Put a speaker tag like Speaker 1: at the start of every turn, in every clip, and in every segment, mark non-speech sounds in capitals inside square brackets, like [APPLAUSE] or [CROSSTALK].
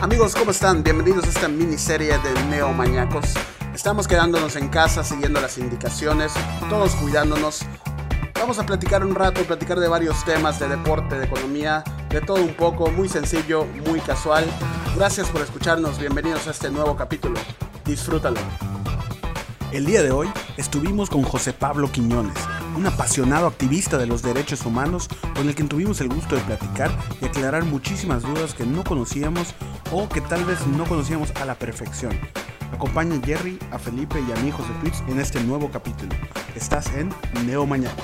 Speaker 1: Amigos, ¿cómo están? Bienvenidos a esta miniserie de Neomañacos. Estamos quedándonos en casa, siguiendo las indicaciones, todos cuidándonos. Vamos a platicar un rato, platicar de varios temas, de deporte, de economía, de todo un poco, muy sencillo, muy casual. Gracias por escucharnos, bienvenidos a este nuevo capítulo. Disfrútalo. El día de hoy estuvimos con José Pablo Quiñones, un apasionado activista de los derechos humanos con el que tuvimos el gusto de platicar y aclarar muchísimas dudas que no conocíamos o que tal vez no conocíamos a la perfección. Acompaña a Jerry, a Felipe y a mi José Twitch en este nuevo capítulo. Estás en Neo Mañana.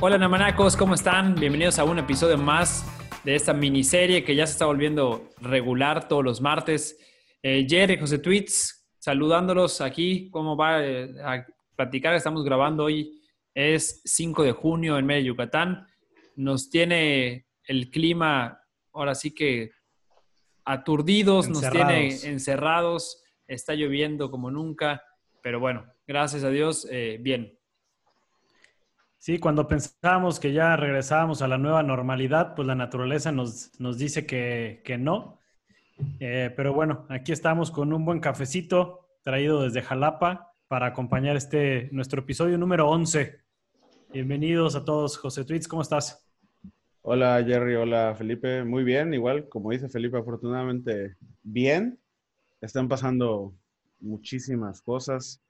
Speaker 2: Hola Namanacos, ¿cómo están? Bienvenidos a un episodio más de esta miniserie que ya se está volviendo regular todos los martes. Eh, Jerry, José Tweets, saludándolos aquí. ¿Cómo va eh, a platicar? Estamos grabando hoy. Es 5 de junio en medio de Yucatán. Nos tiene el clima, ahora sí que aturdidos, nos tiene encerrados. Está lloviendo como nunca. Pero bueno, gracias a Dios, eh, bien.
Speaker 3: Sí, cuando pensábamos que ya regresábamos a la nueva normalidad, pues la naturaleza nos, nos dice que, que no. Eh, pero bueno, aquí estamos con un buen cafecito traído desde Jalapa para acompañar este nuestro episodio número 11. Bienvenidos a todos. José Tweets, ¿cómo estás?
Speaker 4: Hola Jerry, hola Felipe. Muy bien, igual, como dice Felipe, afortunadamente bien. Están pasando muchísimas cosas.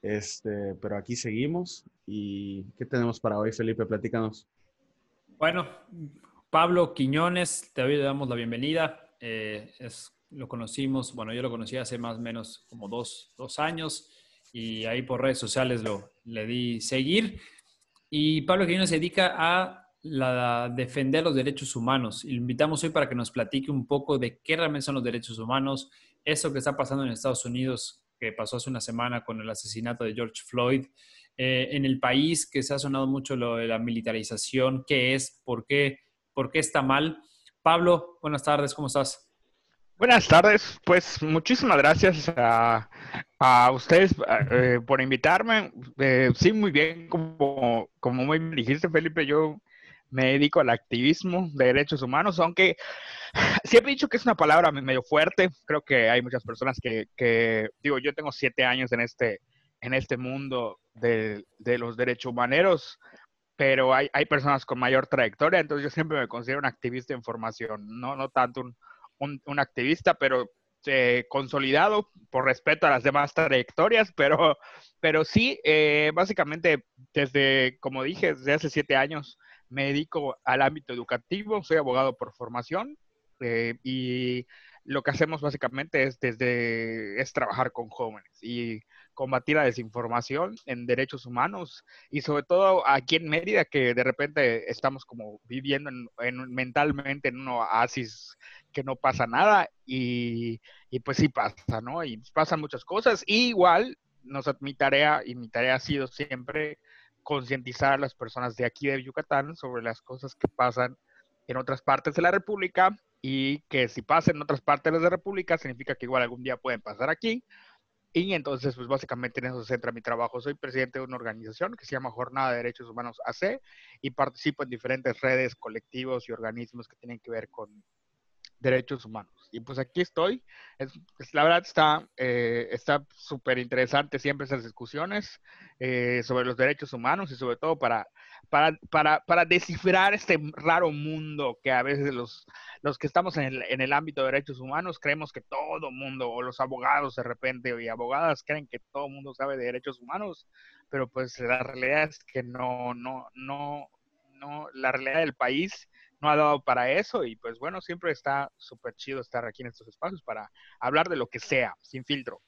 Speaker 4: Este, pero aquí seguimos. ¿Y qué tenemos para hoy, Felipe? Platícanos.
Speaker 2: Bueno, Pablo Quiñones, te damos la bienvenida. Eh, es, lo conocimos, bueno, yo lo conocí hace más o menos como dos, dos años y ahí por redes sociales lo, le di seguir. Y Pablo Quiñones se dedica a la, defender los derechos humanos. Lo invitamos hoy para que nos platique un poco de qué realmente son los derechos humanos, eso que está pasando en Estados Unidos que pasó hace una semana con el asesinato de George Floyd. Eh, en el país que se ha sonado mucho lo de la militarización, qué es, por qué, por qué está mal. Pablo, buenas tardes, ¿cómo estás?
Speaker 5: Buenas tardes, pues muchísimas gracias a, ustedes eh, por invitarme. Eh, sí, muy bien, como, como me dijiste, Felipe, yo me dedico al activismo de derechos humanos, aunque siempre he dicho que es una palabra medio fuerte. Creo que hay muchas personas que, digo, yo tengo siete años en este, en este mundo de, los derechos humanos, pero hay, hay, personas con mayor trayectoria, entonces yo siempre me considero un activista de información, no, no tanto un, un, activista, pero eh, consolidado por respeto a las demás trayectorias, pero, pero sí, eh, básicamente desde, como dije, desde hace siete años me dedico al ámbito educativo, soy abogado por formación eh, y lo que hacemos básicamente es desde es trabajar con jóvenes y combatir la desinformación en derechos humanos y sobre todo aquí en Mérida que de repente estamos como viviendo en, mentalmente en un oasis que no pasa nada y, y, pues sí pasa, ¿no? Y pasan muchas cosas. Y igual nos, mi tarea y mi tarea ha sido siempre concientizar a las personas de aquí de Yucatán sobre las cosas que pasan en otras partes de la República y que si pasan en otras partes de la República significa que igual algún día pueden pasar aquí. Y entonces, pues básicamente en eso se centra mi trabajo. Soy presidente de una organización que se llama Jornada de Derechos Humanos AC y participo en diferentes redes, colectivos y organismos que tienen que ver con derechos humanos. Y pues aquí estoy. Es, la verdad está eh, está súper interesante siempre esas discusiones eh, sobre los derechos humanos y sobre todo para, para, para, para, descifrar este raro mundo que a veces los, los que estamos en el, en el ámbito de derechos humanos creemos que todo mundo, o los abogados de repente y abogadas creen que todo mundo sabe de derechos humanos, pero pues la realidad es que no, no, no, no, la realidad del país no ha dado para eso y pues bueno, siempre está súper chido estar aquí en estos espacios para hablar de lo que sea, sin filtro.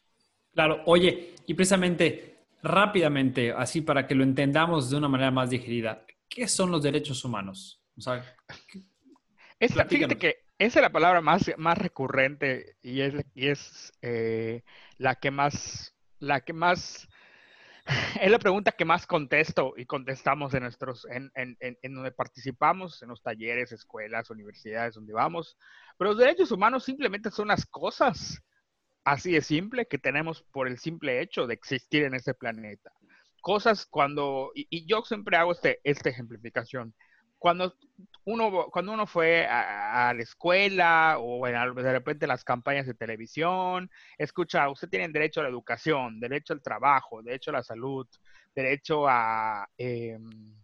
Speaker 2: Claro, oye, y precisamente rápidamente, así para que lo entendamos de una manera más digerida, ¿qué son los derechos humanos? O sea,
Speaker 5: fíjate que esa es la palabra más, más recurrente y es, y es eh, la que más, la que más [LAUGHS] es la pregunta que más contesto y contestamos en nuestros, en, en, donde participamos, en los talleres, escuelas, universidades, donde vamos. Pero los derechos humanos simplemente son las cosas así de simple que tenemos por el simple hecho de existir en este planeta. Cosas cuando, y, yo siempre hago este, esta ejemplificación, cuando uno, cuando uno fue a, la escuela o de repente las campañas de televisión, escucha, usted tiene derecho a la educación, derecho al trabajo, derecho a la salud, derecho a, em,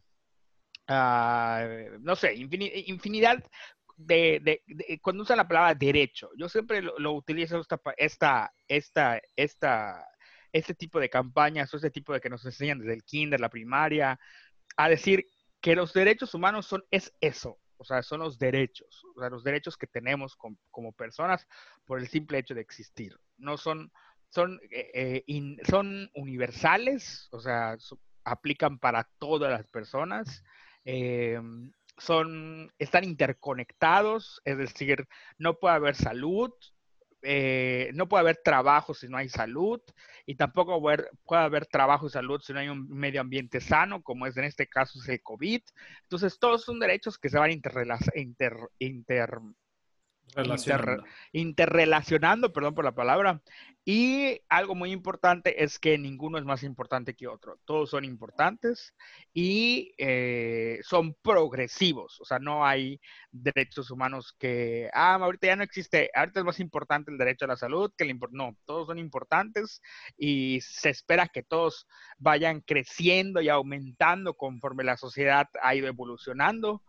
Speaker 5: no sé, infinidad de, cuando usa la palabra derecho. Yo siempre lo, utilizo esta, esta, esta, esta, este tipo de campañas o este tipo de que nos enseñan desde el kinder, la primaria, a decir que los derechos humanos son, es eso, o sea, son los derechos, o sea, los derechos que tenemos como personas por el simple hecho de existir. No son, son, eh, eh, son universales, o sea, aplican para todas las personas. Eh, son, están interconectados, es decir, no puede haber salud, eh, no puede haber trabajo si no hay salud y tampoco puede haber trabajo y salud si no hay un medio ambiente sano, como es en este caso el COVID. Entonces, todos son derechos que se van inter, inter, interrelacionando, perdón por la palabra. Y algo muy importante es que ninguno es más importante que otro. Todos son importantes y eh, son progresivos. O sea, no hay derechos humanos que, ah, ahorita ya no existe, ahorita es más importante el derecho a la salud que el No, todos son importantes y se espera que todos vayan creciendo y aumentando conforme la sociedad ha ido evolucionando.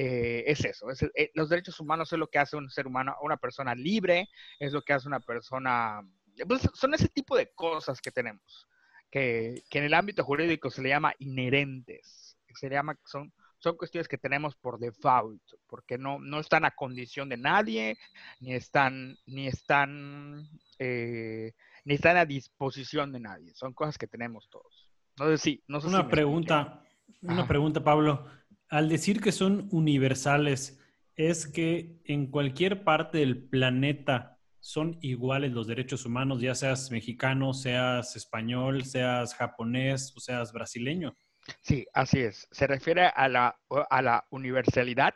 Speaker 5: Eh, es eso. Eh, los derechos humanos es lo que hace un ser humano, una persona libre, es lo que hace una persona... Pues, son ese tipo de cosas que tenemos, que, en el ámbito jurídico se le llama inherentes, se le llama, son, son cuestiones que tenemos por default, porque no, no están a condición de nadie, ni están, ni están, eh, ni están a disposición de nadie, son cosas que tenemos todos. No sé si, no sé
Speaker 3: una pregunta, una pregunta, Pablo al decir que son universales, es que en cualquier parte del planeta son iguales los derechos humanos, ya seas mexicano, seas español, seas japonés o seas brasileño.
Speaker 5: Sí, así es. Se refiere a la, a la universalidad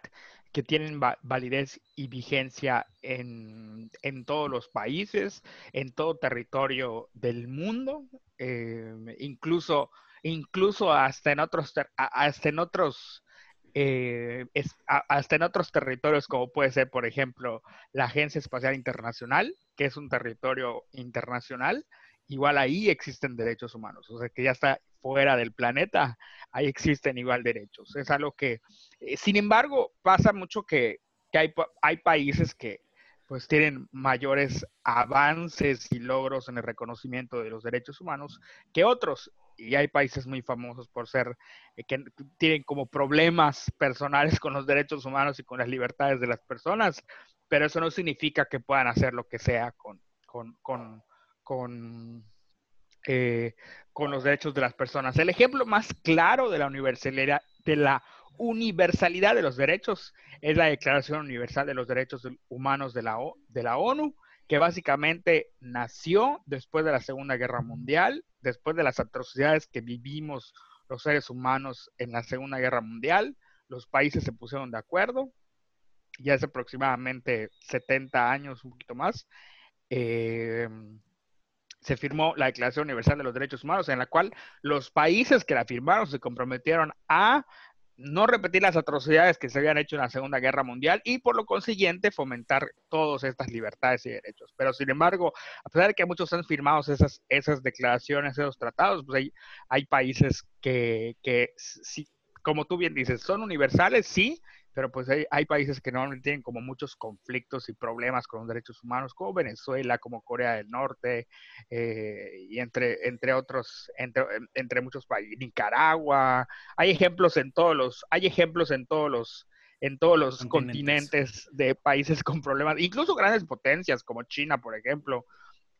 Speaker 5: que tienen validez y vigencia en, todos los países, en todo territorio del mundo, eh, incluso, incluso hasta en otros, hasta en otros eh, es, hasta en otros territorios como puede ser, por ejemplo, la Agencia Espacial Internacional, que es un territorio internacional, igual ahí existen derechos humanos, o sea que ya está fuera del planeta, ahí existen igual derechos. Es algo que, eh, sin embargo, pasa mucho que, que hay, hay países que pues tienen mayores avances y logros en el reconocimiento de los derechos humanos que otros y hay países muy famosos por ser, eh, que tienen como problemas personales [LAUGHS] con los derechos humanos y con las libertades de las personas, pero eso no significa que puedan hacer lo que sea con, con, con, con, eh, con los derechos de las personas. El ejemplo más claro de la universalidad, de la universalidad de los derechos es la Declaración Universal de los Derechos Humanos de la, de la ONU, que básicamente nació después de la Segunda Guerra Mundial después de las atrocidades que vivimos los seres humanos en la Segunda Guerra Mundial, los países se pusieron de acuerdo, ya hace aproximadamente 70 años, un poquito más, eh, se firmó la Declaración Universal de los Derechos Humanos, en la cual los países que la firmaron se comprometieron a no repetir las atrocidades que se habían hecho en la Segunda Guerra Mundial y por lo consiguiente fomentar todas estas libertades y derechos. Pero sin embargo, a pesar de que muchos han firmado esas, esas declaraciones, esos tratados, pues hay, hay países que, que sí, como tú bien dices, son universales, sí, pero pues hay, países que normalmente tienen como muchos conflictos y problemas con los derechos humanos, como Venezuela, como Corea del Norte, eh, y entre, entre otros, entre, entre muchos países, Nicaragua, hay ejemplos en todos los, hay ejemplos en todos los, en todos los continentes de países [LAUGHS] con problemas, incluso grandes potencias como China, por ejemplo,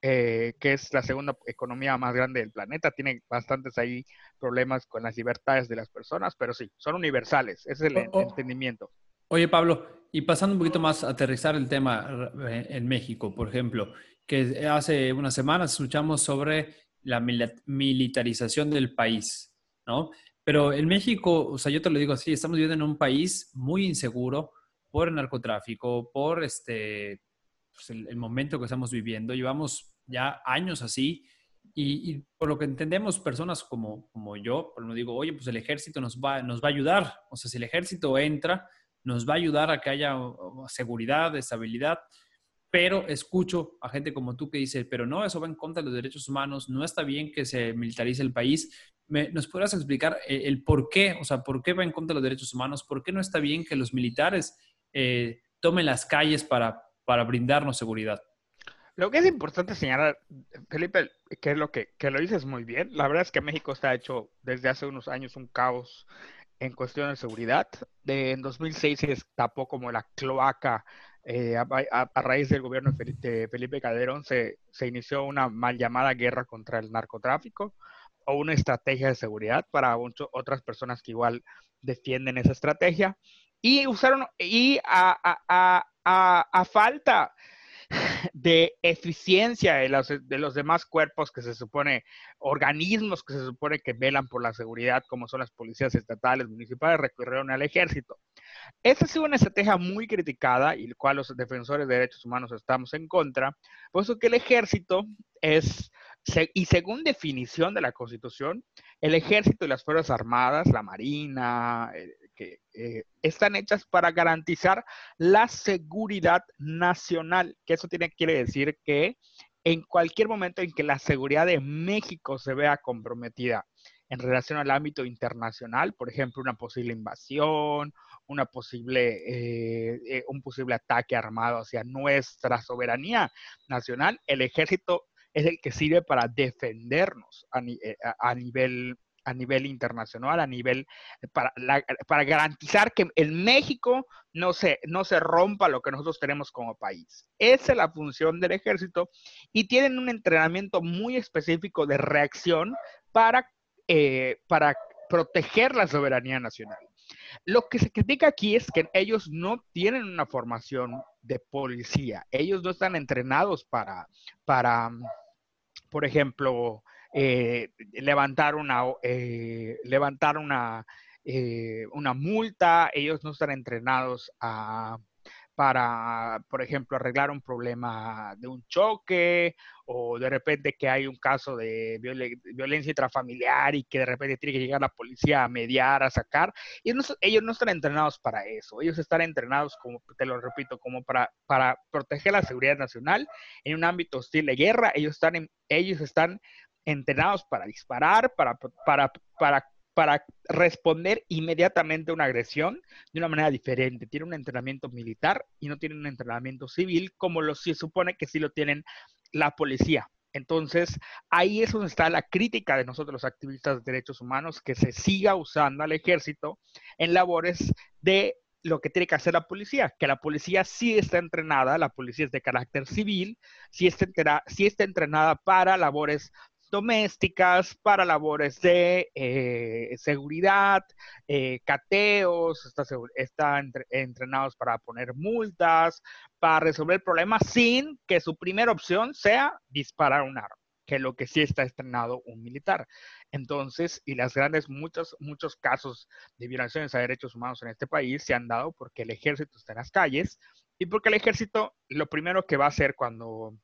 Speaker 5: eh, que es la segunda economía más grande del planeta, tiene bastantes ahí problemas con las libertades de las personas, pero sí, son universales, ese es el entendimiento.
Speaker 2: Oye, Pablo, y pasando un poquito más a aterrizar el tema eh, en México, por ejemplo, que hace unas semanas escuchamos sobre la militarización del país, ¿no? Pero en México, o sea, yo te lo digo así, estamos viviendo en un país muy inseguro por el narcotráfico, por este, pues, el, momento que estamos viviendo. Llevamos ya años así Y, por lo que entendemos, personas como, como yo, por lo digo, oye, pues el ejército nos va, nos va a ayudar. O sea, si el ejército entra, nos va a ayudar a que haya seguridad, estabilidad. Pero escucho a gente como tú que dice, pero no, eso va en contra de los derechos humanos, no está bien que se militarice el país. ¿Nos podrás explicar el, el, por qué? O sea, ¿por qué va en contra de los derechos humanos? ¿Por qué no está bien que los militares eh, tomen las calles para, para brindarnos seguridad?
Speaker 5: Lo que es importante señalar, Felipe, que es lo que, que lo dices muy bien. La verdad es que México está hecho desde hace unos años un caos en cuestión de seguridad. De, en 2006 se destapó como la cloaca eh, a, raíz del gobierno de Felipe Calderón. Se, se inició una mal llamada guerra contra el narcotráfico o una estrategia de seguridad para otras personas que igual defienden esa estrategia. Y usaron, y a, a, a, a falta de eficiencia de los, de los demás cuerpos que se supone, organismos que se supone que velan por la seguridad, como son las policías estatales, municipales, recurrieron al ejército. Esta ha sido una estrategia muy criticada y la cual los defensores de derechos humanos estamos en contra, puesto que el ejército es, y según definición de la Constitución, el ejército y las Fuerzas Armadas, la Marina, eh, están hechas para garantizar la seguridad nacional, que eso tiene, quiere decir que en cualquier momento en que la seguridad de México se vea comprometida en relación al ámbito internacional, por ejemplo, una posible invasión, una posible, eh, eh, un posible ataque armado hacia nuestra soberanía nacional, el ejército es el que sirve para defendernos a, a nivel a nivel internacional, a nivel, eh, para, para garantizar que en México no se, no se rompa lo que nosotros tenemos como país. Esa es la función del ejército y tienen un entrenamiento muy específico de reacción para, eh, para proteger la soberanía nacional. Lo que se critica aquí es que ellos no tienen una formación de policía. Ellos no están entrenados para, para por ejemplo, eh, levantar una, eh, levantar una, eh, una multa, ellos no están entrenados a, para, por ejemplo, arreglar un problema de un choque o de repente que hay un caso de violencia intrafamiliar y que de repente tiene que llegar la policía a mediar, a sacar. Y ellos no están entrenados para eso. Ellos están entrenados, como te lo repito, como para, para proteger la seguridad nacional en un ámbito hostil de guerra. Ellos están, ellos están entrenados para disparar, para, para, para, para responder inmediatamente a una agresión de una manera diferente. Tienen un entrenamiento militar y no tienen un entrenamiento civil como lo se supone que sí lo tienen la policía. Entonces, ahí es donde está la crítica de nosotros los activistas de derechos humanos, que se siga usando al ejército en labores de lo que tiene que hacer la policía, que la policía sí está entrenada, la policía es de carácter civil, sí está, sí está entrenada para labores domésticas, para labores de eh, seguridad, eh, cateos, están entrenados para poner multas, para resolver problemas sin que su primera opción sea disparar un arma, que lo que sí está entrenado un militar. Entonces, y las grandes, muchos, muchos casos de violaciones a derechos humanos en este país se han dado porque el ejército está en las calles y porque el ejército lo primero que va a hacer cuando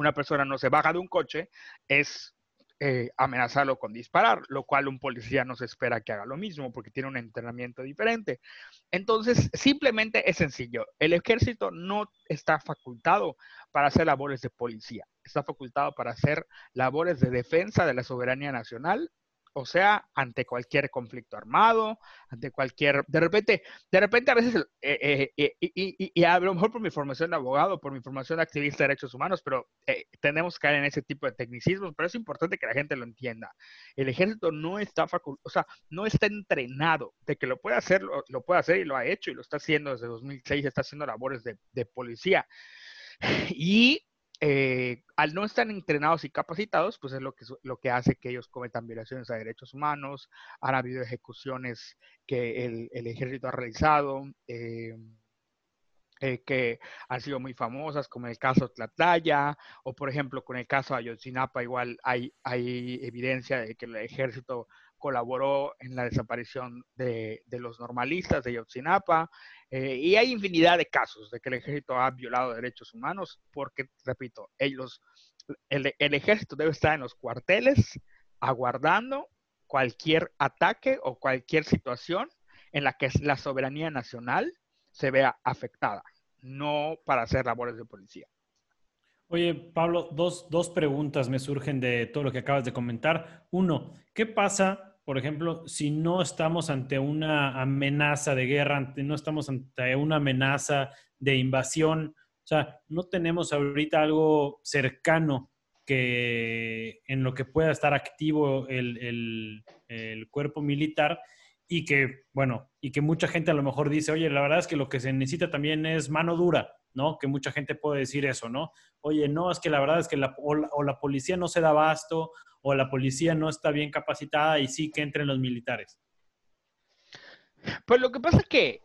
Speaker 5: una persona no se baja de un coche es eh, amenazarlo con disparar, lo cual un policía no se espera que haga lo mismo porque tiene un entrenamiento diferente. Entonces, simplemente es sencillo. El ejército no está facultado para hacer labores de policía, está facultado para hacer labores de defensa de la soberanía nacional o sea, ante cualquier conflicto armado, ante cualquier, de repente, de repente a veces, eh, eh, y, y, lo mejor por mi formación de abogado, por mi formación de activista de derechos humanos, pero eh, tenemos que caer en ese tipo de tecnicismos, pero es importante que la gente lo entienda. El ejército no está o sea, no está entrenado de que lo puede hacer, lo, puede hacer y lo ha hecho y lo está haciendo desde 2006, está haciendo labores de, de policía. Y eh, al no estar entrenados y capacitados, pues es lo que, lo que hace que ellos cometan violaciones a derechos humanos. Han habido ejecuciones que el, ejército ha realizado, eh, eh, que han sido muy famosas, como el caso Tlatlaya, o por ejemplo con el caso Ayotzinapa, igual hay, hay evidencia de que el ejército colaboró en la desaparición de, los normalistas de Yotzinapa, eh, y hay infinidad de casos de que el ejército ha violado derechos humanos porque, repito, ellos, el, el ejército debe estar en los cuarteles aguardando cualquier ataque o cualquier situación en la que la soberanía nacional se vea afectada, no para hacer labores de policía.
Speaker 3: Oye, Pablo, dos, dos preguntas me surgen de todo lo que acabas de comentar. Uno, ¿qué pasa, por ejemplo, si no estamos ante una amenaza de guerra, no estamos ante una amenaza de invasión? O sea, no tenemos ahorita algo cercano que en lo que pueda estar activo el, cuerpo militar y que, bueno, y que mucha gente a lo mejor dice, oye, la verdad es que lo que se necesita también es mano dura, ¿no? Que mucha gente puede decir eso, ¿no? Oye, no, es que la verdad es que la, o, la, policía no se da abasto, o la policía no está bien capacitada y sí que entren los militares.
Speaker 5: Pues lo que pasa es que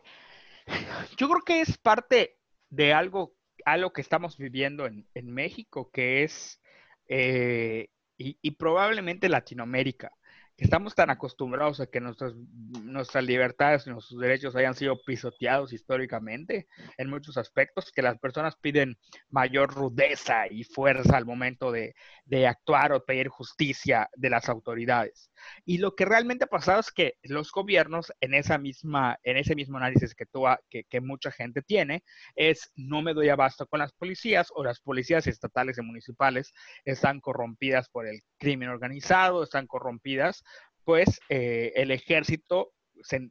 Speaker 5: yo creo que es parte de algo, algo que estamos viviendo en, México, que es, eh, y probablemente Latinoamérica estamos tan acostumbrados a que nuestras, nuestras libertades y nuestros derechos hayan sido pisoteados históricamente en muchos aspectos, que las personas piden mayor rudeza y fuerza al momento de, de actuar o pedir justicia de las autoridades. Y lo que realmente ha pasado es que los gobiernos, en, esa misma, en ese mismo análisis que, tú, que, que mucha gente tiene, es no me doy abasto con las policías o las policías estatales y municipales están corrompidas por el crimen organizado, están corrompidas, pues eh, el ejército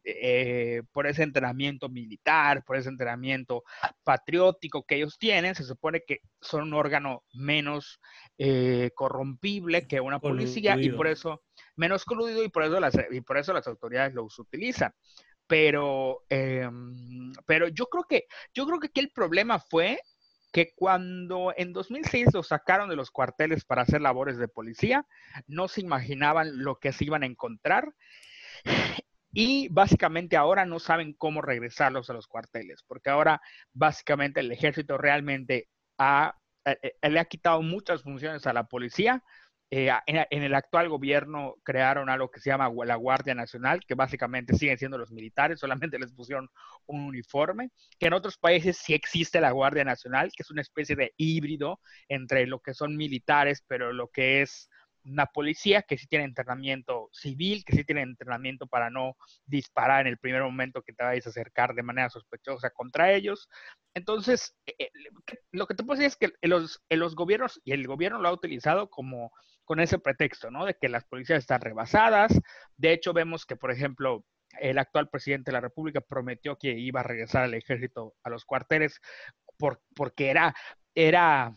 Speaker 5: eh, por ese entrenamiento militar, por ese entrenamiento patriótico que ellos tienen, se supone que son un órgano menos eh, corrompible que una policía y por eso menos coludido y por eso las, y por eso las autoridades los utilizan. Pero, em, pero yo creo que yo creo que aquí el problema fue que cuando en 2006 los sacaron de los cuarteles para hacer labores de policía, no se imaginaban lo que se iban a encontrar. Y básicamente ahora no saben cómo regresarlos a los cuarteles, porque ahora básicamente el ejército realmente ha, eh, eh, le ha quitado muchas funciones a la policía eh, en, el actual gobierno crearon algo que se llama la Guardia Nacional, que básicamente siguen siendo los militares, solamente [LAUGHS] les pusieron un uniforme, que en otros países sí existe la Guardia Nacional, que es una especie de híbrido entre lo que son militares, pero lo que es una policía que sí tiene entrenamiento civil, que sí tiene entrenamiento para no disparar en el primer momento que te vayas a acercar de manera sospechosa contra ellos. Entonces, eh, eh, lo que te puedo decir es que los, los gobiernos, y el gobierno lo ha utilizado como con ese pretexto, ¿no? De que las policías están rebasadas. De hecho, vemos que, por ejemplo, el actual presidente de la República prometió que iba a regresar al ejército a los cuarteles por, porque era, era,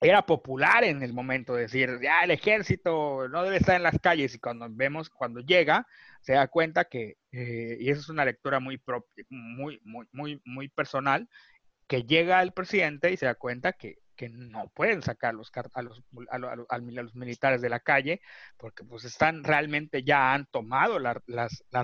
Speaker 5: era popular en el momento de decir, ya el ejército no debe estar en las calles y cuando vemos, cuando llega, se da cuenta que, eh, y eso es una lectura muy, muy, muy, muy, muy personal, que llega el presidente y se da cuenta que que no pueden sacar los, a, los, a, los, militares de la calle, porque pues están realmente ya han tomado las,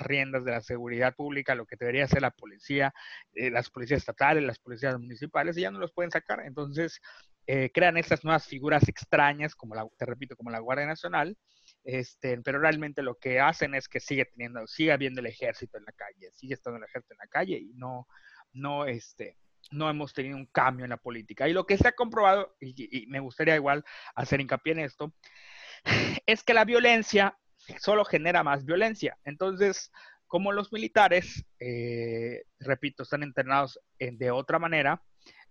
Speaker 5: riendas de la seguridad pública, lo que debería ser la policía, eh, las policías estatales, las policías municipales, y ya no los pueden sacar. Entonces, eh, crean estas nuevas figuras extrañas, como la, te repito, como la Guardia Nacional, este, pero realmente lo que hacen es que sigue teniendo, sigue habiendo el ejército en la calle, sigue estando el ejército en la calle y no, no, este, no hemos tenido un cambio en la política. Y lo que se ha comprobado, y, me gustaría igual hacer hincapié en esto, [SIGHS] es que la violencia solo genera más violencia. Entonces, como los militares, eh, repito, están entrenados de otra manera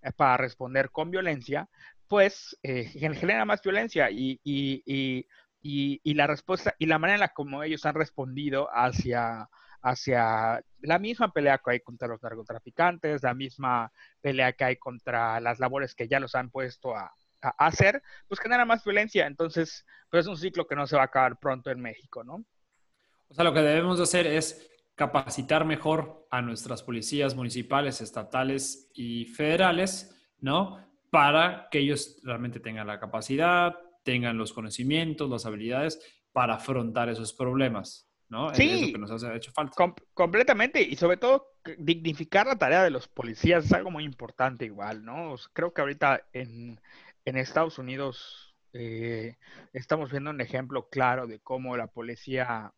Speaker 5: eh, para responder con violencia, pues eh, genera más violencia y, y, la respuesta y la manera en la como ellos han respondido hacia hacia la misma pelea que hay contra los narcotraficantes, la misma pelea que hay contra las labores que ya los han puesto a, hacer, pues genera más violencia. Entonces, pues es un ciclo que no se va a acabar pronto en México, ¿no?
Speaker 2: O sea, lo que debemos hacer es capacitar mejor a nuestras policías municipales, estatales y federales, ¿no? Para que ellos realmente tengan la capacidad, tengan los conocimientos, las habilidades para afrontar esos problemas. ¿No?
Speaker 5: Sí,
Speaker 2: que nos ha hecho falta.
Speaker 5: completamente, y sobre todo dignificar la tarea de los policías es algo muy importante igual, ¿no? creo que ahorita en, en Estados Unidos eh, estamos viendo un ejemplo claro de cómo la policía,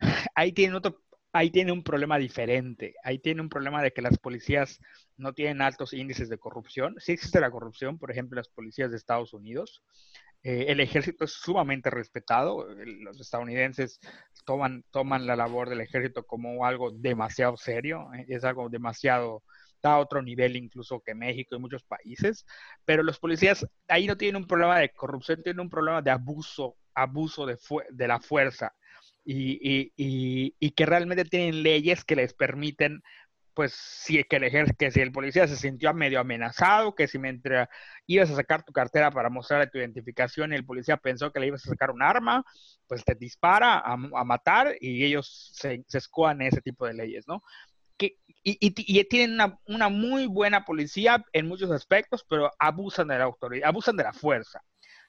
Speaker 5: [SIGHS] ahí tiene otro, ahí tiene un problema diferente. Ahí tiene un problema de que las policías no tienen altos índices de corrupción. Sí existe la corrupción, por ejemplo, las policías de Estados Unidos. Eh, el ejército es sumamente respetado. Los estadounidenses toman, toman la labor del ejército como algo demasiado serio. Eh, es algo demasiado, está a otro nivel incluso que México y muchos países. Pero los policías ahí no tienen un problema de corrupción, tienen un problema de abuso, abuso de, de la fuerza y, que realmente tienen leyes que les permiten, pues, si, que, el, que si el policía se sintió medio amenazado, que si mientras ibas a sacar tu cartera para mostrarle tu identificación y el policía pensó que le ibas a sacar un arma, pues te dispara a, matar y ellos se, se ese tipo de leyes, ¿no? Que, y, tienen una, una, muy buena policía en muchos aspectos, pero abusan de la autoridad, abusan de la fuerza.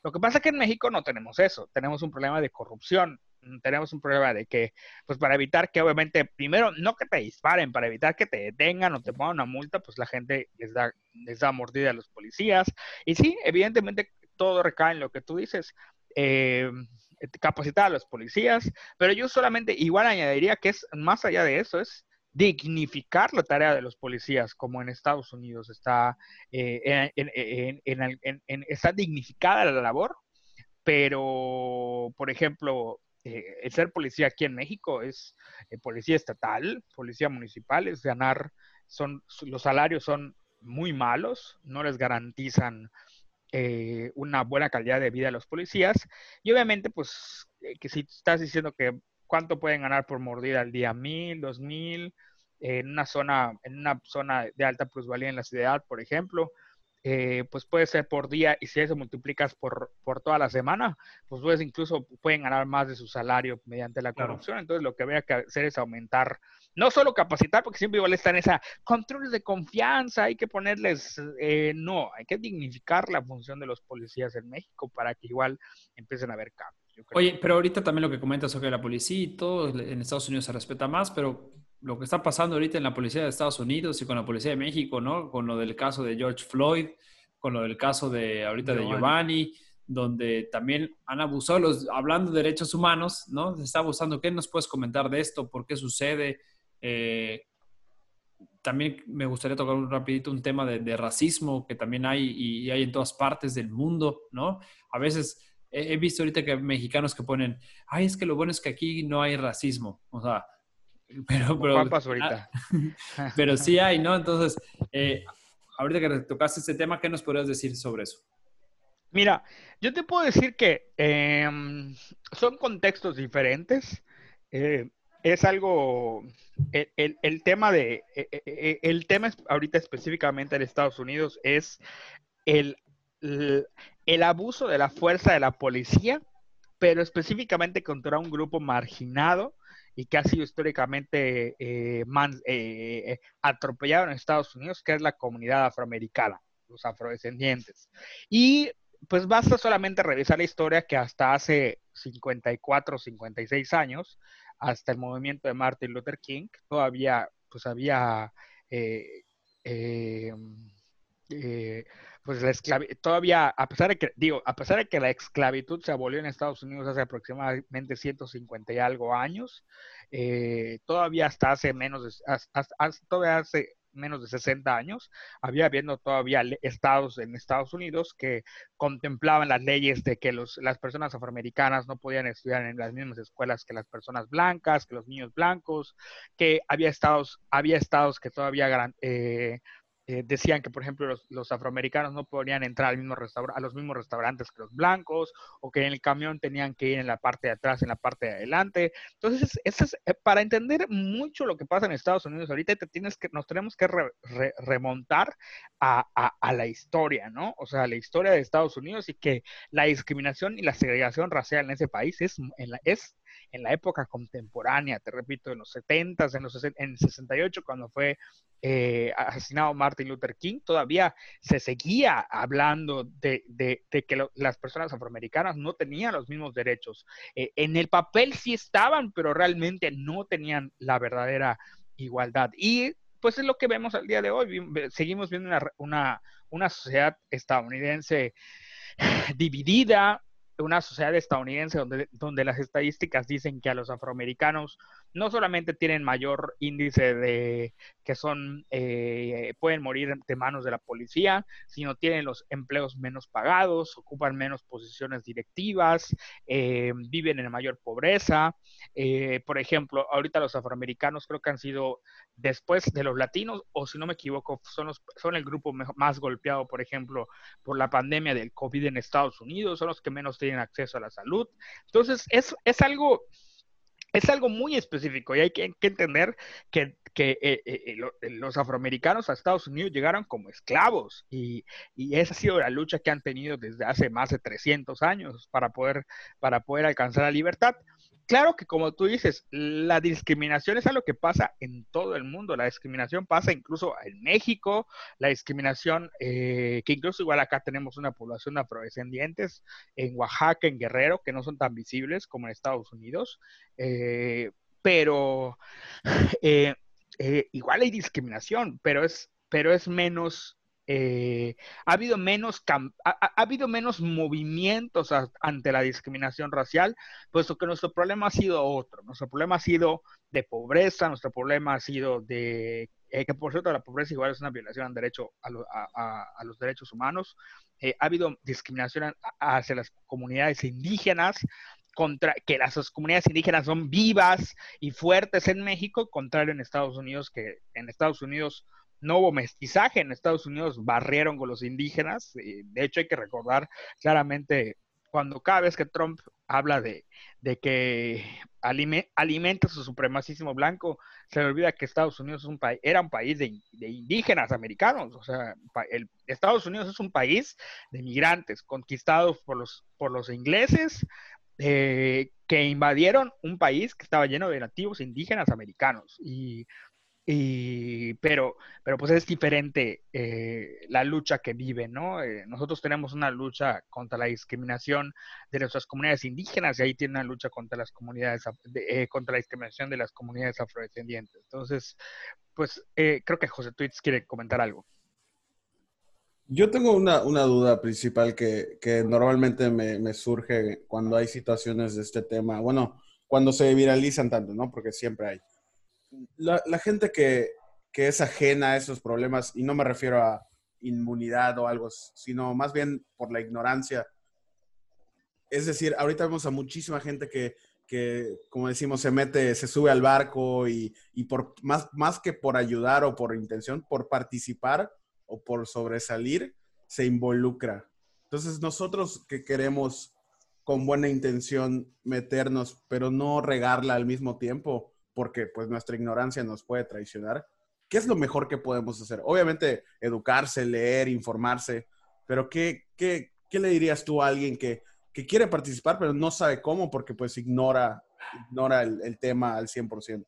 Speaker 5: Lo que pasa es que en México no tenemos eso, tenemos un problema de corrupción tenemos un problema de que, pues para evitar que obviamente, primero, no que te disparen, para evitar que te detengan o te pongan una multa, pues la gente les da, les da mordida a los policías. Y sí, evidentemente todo recae en lo que tú dices. Eh, capacitar a los policías, pero yo solamente igual añadiría que es más allá de eso, es dignificar la tarea de los policías, como en Estados Unidos está, eh, está dignificada la labor, pero, por ejemplo, eh, el ser policía aquí en México es eh, policía estatal, policía municipal, es ganar, son, los salarios son muy malos, no les garantizan eh, una buena calidad de vida a los policías. Y obviamente pues que si estás diciendo que cuánto pueden ganar por mordida al día, mil, dos mil, en una zona, en una zona de alta plusvalía en la ciudad, por ejemplo, eh, pues puede ser por día y si eso multiplicas por, por toda la semana, pues puedes incluso pueden ganar más de su salario mediante la corrupción. Entonces lo que habría que hacer es aumentar, no solo capacitar, porque siempre igual está en esa controles de confianza, hay que ponerles, eh, no, hay que dignificar la función de los policías en México para que igual empiecen a haber cambios.
Speaker 2: Oye, pero ahorita también lo que comentas sobre la policía y todo, en Estados Unidos se respeta más, pero lo que está pasando ahorita en la policía de Estados Unidos y con la policía de México, ¿no? Con lo del caso de George Floyd, con lo del caso de ahorita de Giovanni, donde también han abusado, los, hablando de derechos humanos, ¿no? Se está abusando. ¿Qué nos puedes comentar de esto? ¿Por qué sucede? Eh, también me gustaría tocar un rapidito un tema de, racismo que también hay y, hay en todas partes del mundo, ¿no? A veces he, he visto ahorita que hay mexicanos que ponen, ay, es que lo bueno es que aquí no hay racismo. O sea, pero, pero, ahorita. Ah, [LAUGHS] pero sí hay, ¿no? Entonces, eh, ahorita que tocaste este tema, ¿qué nos podrías decir sobre eso?
Speaker 5: Mira, yo te puedo decir que em, son contextos diferentes. Eh, es algo, el, el, tema de, e, e, e, el tema ahorita específicamente en Estados Unidos es el, el abuso de la fuerza de la policía, pero específicamente contra un grupo marginado y que ha sido históricamente eh, eh, atropellado en Estados Unidos, que es la comunidad afroamericana, los afrodescendientes. Y pues basta solamente revisar la historia que hasta hace 54, 56 años, hasta el movimiento de Martin Luther King, todavía pues había eh, pues la esclavitud, todavía, a pesar de que, digo, a pesar de que la esclavitud se abolió en Estados Unidos hace aproximadamente 150 y algo años, eh, todavía hasta hace menos de, todavía hace menos de 60 años, había habiendo todavía estados en Estados Unidos que contemplaban las leyes de que los, las personas afroamericanas no podían estudiar en las mismas escuelas que las personas blancas, que los niños blancos, que había estados, había estados que todavía eh, eh, decían que, por ejemplo, los, afroamericanos no podían entrar al mismo a los mismos restaurantes que los blancos, o que en el camión tenían que ir en la parte de atrás, en la parte de adelante. Entonces, es, eh, para entender mucho lo que pasa en Estados Unidos ahorita, te tienes que, nos tenemos que remontar a, la historia, ¿no? O sea, la historia de Estados Unidos y que la discriminación y la segregación racial en ese país es, en la, es en la época contemporánea, te repito, en los 70, en los en 68, cuando fue eh, asesinado Martin Luther King, todavía se seguía hablando de, que las personas afroamericanas no tenían los mismos derechos. Eh, en el papel sí estaban, pero realmente no tenían la verdadera igualdad. Y pues es lo que vemos al día de hoy. Seguimos viendo una, una, una sociedad estadounidense dividida, una sociedad estadounidense donde, donde las estadísticas dicen que a los afroamericanos no solamente tienen mayor índice de que son, eh, pueden morir de manos de la policía, sino tienen los empleos menos pagados, ocupan menos posiciones directivas, eh, viven en mayor pobreza. Eh, por ejemplo, ahorita los afroamericanos creo que han sido, después de los latinos, o si no me equivoco, son, los, son el grupo más golpeado, por ejemplo, por la pandemia del COVID en Estados Unidos, son los que menos tienen acceso a la salud. Entonces, es, es algo es algo muy específico y hay que, entender que, eh, eh, eh, los afroamericanos a Estados Unidos llegaron como esclavos y, y, esa ha sido la lucha que han tenido desde hace más de 300 años para poder, para poder alcanzar la libertad claro que como tú dices, la discriminación es algo que pasa en todo el mundo. La discriminación pasa incluso en México, la discriminación, eh, que incluso igual acá tenemos una población de afrodescendientes, en Oaxaca, en Guerrero, que no son tan visibles como en Estados Unidos. Eh, pero [SIGHS] eh, igual hay discriminación, pero es, pero es menos eh, ha, habido menos ha, habido menos movimientos ante la discriminación racial, puesto que nuestro problema ha sido otro. Nuestro problema ha sido de pobreza, nuestro problema ha sido de eh, que por cierto la pobreza igual es una violación al derecho a, los derechos humanos. Eh, ha habido discriminación hacia las comunidades indígenas, contra que las comunidades indígenas son vivas y fuertes en México, contrario en Estados Unidos, que en Estados Unidos no hubo mestizaje en Estados Unidos, barrieron con los indígenas. de hecho, hay que recordar claramente cuando cada vez que Trump habla de, que alimenta su supremacismo blanco, se le olvida que Estados Unidos es un era un país de, indígenas americanos. O sea, el, Estados Unidos es un país de migrantes conquistados por los, por los ingleses. Eh, que invadieron un país que estaba lleno de nativos indígenas americanos y y, pero, pero pues es diferente eh, la lucha que vive, ¿no? Eh, nosotros tenemos una lucha contra la discriminación de nuestras comunidades indígenas y ahí tiene una lucha contra las comunidades, eh, contra la discriminación de las comunidades afrodescendientes. Entonces, pues creo que José Tweets quiere comentar algo.
Speaker 4: Yo tengo una, duda principal que, normalmente me, me, surge cuando hay situaciones de este tema. Bueno, cuando se viralizan tanto, ¿no? Porque siempre hay la, gente que, es ajena a esos problemas, y no me refiero a inmunidad o algo, sino más bien por la ignorancia. Es decir, ahorita vemos a muchísima gente que, como decimos, se mete, se sube al barco y, por más, más que por ayudar o por intención, por participar o por sobresalir, se involucra. Entonces, nosotros que queremos con buena intención meternos, pero no regarla al mismo tiempo, porque pues nuestra ignorancia nos puede traicionar. ¿Qué es lo mejor que podemos hacer? Obviamente, educarse, leer, informarse, pero ¿qué, qué, qué le dirías tú a alguien que, que, quiere participar, pero no sabe cómo porque pues ignora, ignora el, el tema al 100%?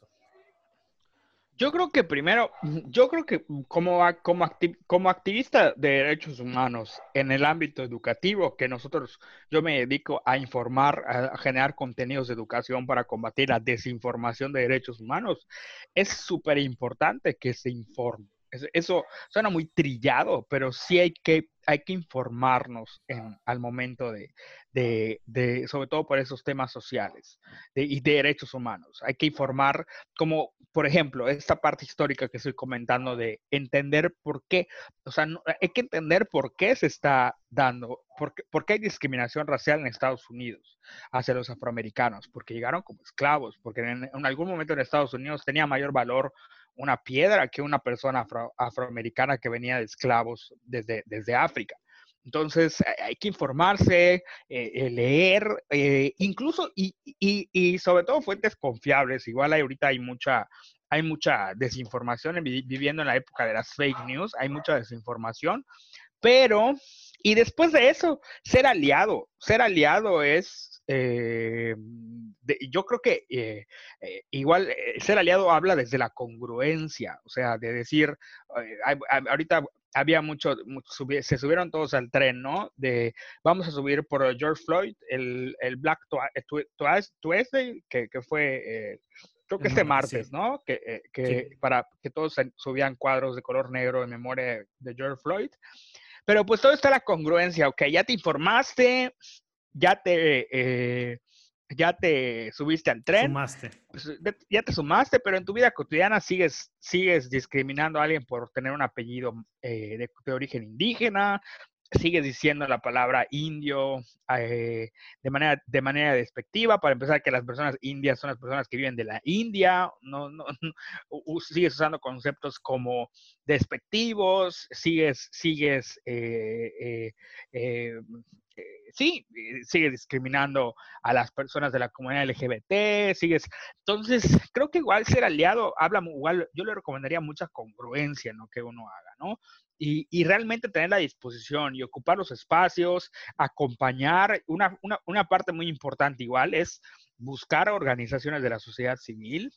Speaker 5: Yo creo que primero, [CLEARS THROAT] yo creo que como, como, activista de derechos humanos en el ámbito educativo, que nosotros, yo me dedico a informar, a generar contenidos de educación para combatir la desinformación de derechos humanos, es súper importante que se informe. Eso suena muy trillado, pero sí hay que, hay que informarnos en, al momento de, de, sobre todo por esos temas sociales y de derechos humanos. Hay que informar, como por ejemplo, esta parte histórica que estoy comentando de entender por qué, o sea, hay que entender por qué se está dando, por qué, por qué hay discriminación racial en Estados Unidos hacia los afroamericanos, porque llegaron como esclavos, porque en, algún momento en Estados Unidos tenía mayor valor una piedra que una persona afroamericana que venía de esclavos desde, desde África. Entonces hay que informarse, eh, eh, leer, eh, incluso y, y, sobre todo fuentes confiables. Igual ahorita hay mucha, hay mucha desinformación viviendo en la época de las fake news, hay mucha desinformación, pero y después de eso, ser aliado, ser aliado es eh, yo creo que eh, eh, igual ser aliado habla desde la congruencia, o sea, de decir, ahorita había mucho, se subieron todos al tren, ¿no? De vamos a subir por George Floyd, el, el Black Tuesday, que, que fue creo que este martes, ¿no? Que, que para que todos subían cuadros de color negro en memoria de George Floyd. Pero pues todo está la congruencia, ok, ya te informaste, ya te, eh, ya te subiste al tren,
Speaker 3: Sumaste.
Speaker 5: pues, de- ya te sumaste, pero en tu vida cotidiana sigues, sigues discriminando a alguien por tener un apellido eh, de, de origen indígena, sigues diciendo la palabra indio eh, de, manera, de manera despectiva, para empezar que las personas indias son las personas que viven de la India, no, no, u- sigues usando conceptos como despectivos, sigues, sigues, eh, eh, eh, eh, sí, eh, sigues discriminando a las personas de la comunidad LGBT, sigues entonces, creo que igual ser aliado habla, igual, yo le recomendaría mucha congruencia en lo que uno haga, ¿no? Y, y realmente tener la disposición y ocupar los espacios, acompañar. Una, una, una parte muy importante igual es buscar organizaciones de la sociedad civil.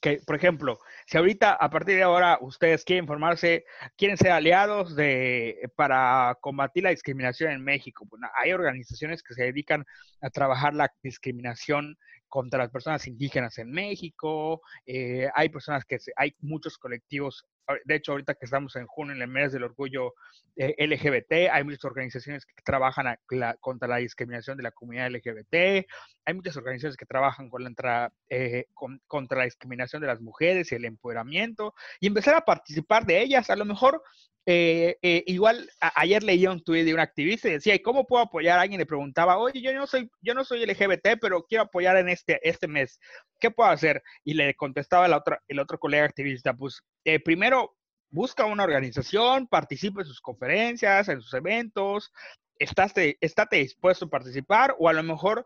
Speaker 5: Que, por ejemplo, si ahorita, a partir de ahora, ustedes quieren formarse, quieren ser aliados de, para combatir la discriminación en México, bueno, hay organizaciones que se dedican a trabajar la discriminación contra las personas indígenas en México, eh, hay personas que, se- hay muchos colectivos, de hecho ahorita que estamos en junio, en el mes del orgullo eh, LGBT, hay muchas organizaciones que trabajan contra la discriminación de la comunidad LGBT, hay muchas organizaciones que trabajan contra, eh, con- contra la discriminación de las mujeres y el empoderamiento, y empezar a participar de ellas, a lo mejor eh, eh, igual ayer leí un tuit de un activista y decía, ¿y cómo puedo apoyar a alguien? Le preguntaba, oye, yo no soy, yo no soy LGBT, pero quiero apoyar en este, este mes. ¿Qué puedo hacer? Y le contestaba la otra, el otro colega activista, pues eh, primero busca una organización, participa en sus conferencias, en sus eventos, estate, estate dispuesto a participar o a lo mejor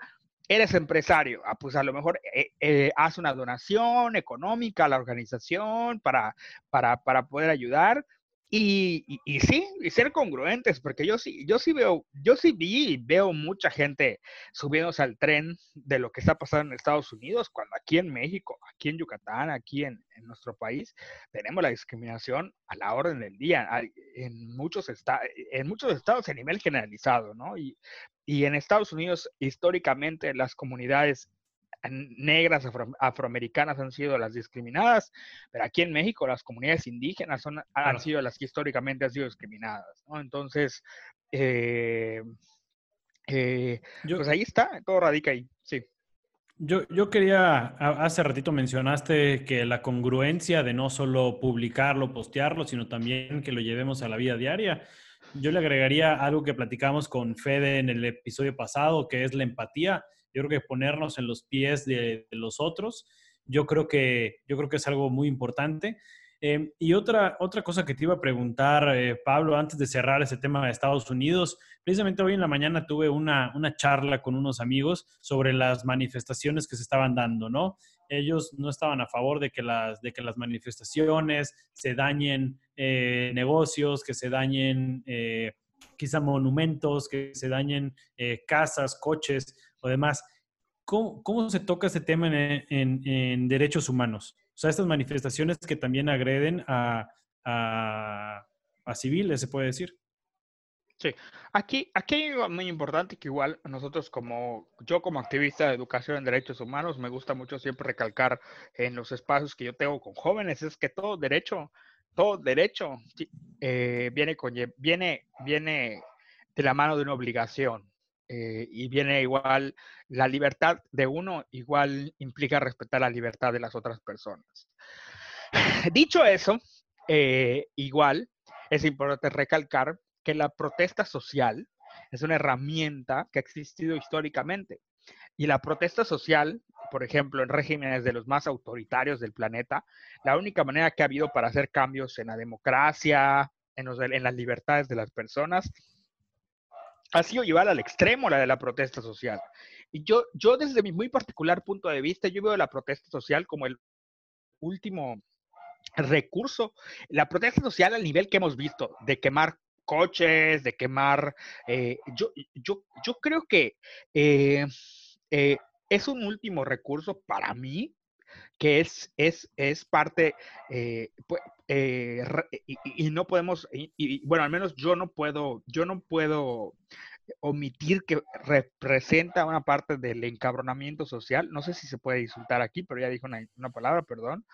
Speaker 5: eres empresario, ah, pues a lo mejor eh, eh, haz una donación económica a la organización para, para, para poder ayudar. Y, y, sí, y ser congruentes, porque yo sí, yo sí veo, yo sí vi y veo mucha gente subiéndose al tren de lo que está pasando en Estados Unidos, cuando aquí en México, aquí en Yucatán, aquí en, en nuestro país, tenemos la discriminación a la orden del día, en muchos, esta- en muchos estados a nivel generalizado, ¿no? Y, y en Estados Unidos, históricamente, las comunidades negras afro- afroamericanas han sido las discriminadas, pero aquí en México las comunidades indígenas son, han
Speaker 3: Claro.
Speaker 5: sido las que históricamente han sido discriminadas, ¿no? Entonces, eh, eh,
Speaker 3: Yo,
Speaker 5: pues ahí está, todo radica ahí, sí.
Speaker 3: Yo, yo quería, hace ratito mencionaste que la congruencia de no solo publicarlo, postearlo, sino también que lo llevemos a la vida diaria. Yo le agregaría algo que platicamos con Fede en el episodio pasado, que es la empatía. Yo creo que ponernos en los pies de, los otros, yo creo que, yo creo que es algo muy importante. Eh, y otra, otra cosa que te iba a preguntar, eh, Pablo, antes de cerrar ese tema de Estados Unidos, precisamente hoy en la mañana tuve una, una charla con unos amigos sobre las manifestaciones que se estaban dando, ¿no? Ellos no estaban a favor de que las, de que las manifestaciones se dañen eh, negocios, que se dañen eh, quizá monumentos, que se dañen eh, casas, coches o demás. ¿Cómo, se toca ese tema en, derechos humanos? O sea, estas manifestaciones que también agreden a, civiles, se puede decir.
Speaker 5: Aquí, aquí hay algo muy importante que igual nosotros como, yo como activista de educación en derechos humanos, me gusta mucho siempre recalcar en los espacios que yo tengo con jóvenes, es que todo derecho, todo derecho eh, viene, con, viene, viene de la mano de una obligación. Eh, y viene igual, la libertad de uno igual implica respetar la libertad de las otras personas. [SIGHS] Dicho eso, eh, igual es importante recalcar que la protesta social es una herramienta que ha existido históricamente. Y la protesta social, por ejemplo, en regímenes de los más autoritarios del planeta, la única manera que ha habido para hacer cambios en la democracia, en, las libertades de las personas, ha sido llevar al extremo la de la protesta social. Y yo, yo desde mi muy particular punto de vista, yo veo la protesta social como el último recurso, la protesta social al nivel que hemos visto, de quemar coches, de quemar, eh, yo, yo, yo creo que eh, eh, es un último recurso para mí que es, es, es parte, eh, eh, re- y, y- no podemos, y, y, bueno, al menos yo no puedo, yo no puedo omitir que representa una parte del encabronamiento social, no sé si se puede insultar aquí, pero ya dijo una, una palabra, perdón,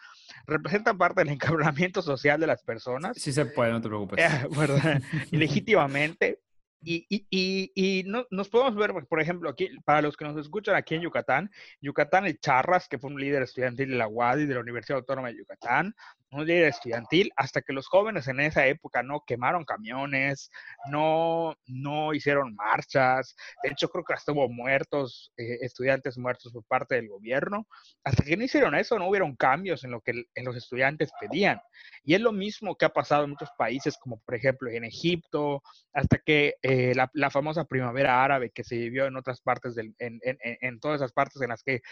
Speaker 5: representa parte del [LAUGHS] encabronamiento social de las personas,
Speaker 2: Sí se puede, no te preocupes.
Speaker 5: eh, ¿verdad? [LAUGHS] Y legítimamente, y, no, nos podemos ver, por ejemplo, aquí, para los que nos escuchan aquí en Yucatán, Yucatán el Charras, que fue un líder estudiantil de la UAD y de la Universidad Autónoma de Yucatán, un líder estudiantil, hasta que los jóvenes en esa época no quemaron camiones, no, no hicieron marchas, de hecho creo que hasta hubo muertos, eh, estudiantes muertos por parte del gobierno, hasta que no hicieron eso no hubieron cambios en lo que en los estudiantes pedían. Y es lo mismo que ha pasado en muchos países, como por ejemplo en Egipto, hasta que eh, la, famosa primavera árabe que se vivió en otras partes, del, en, todas esas partes en las que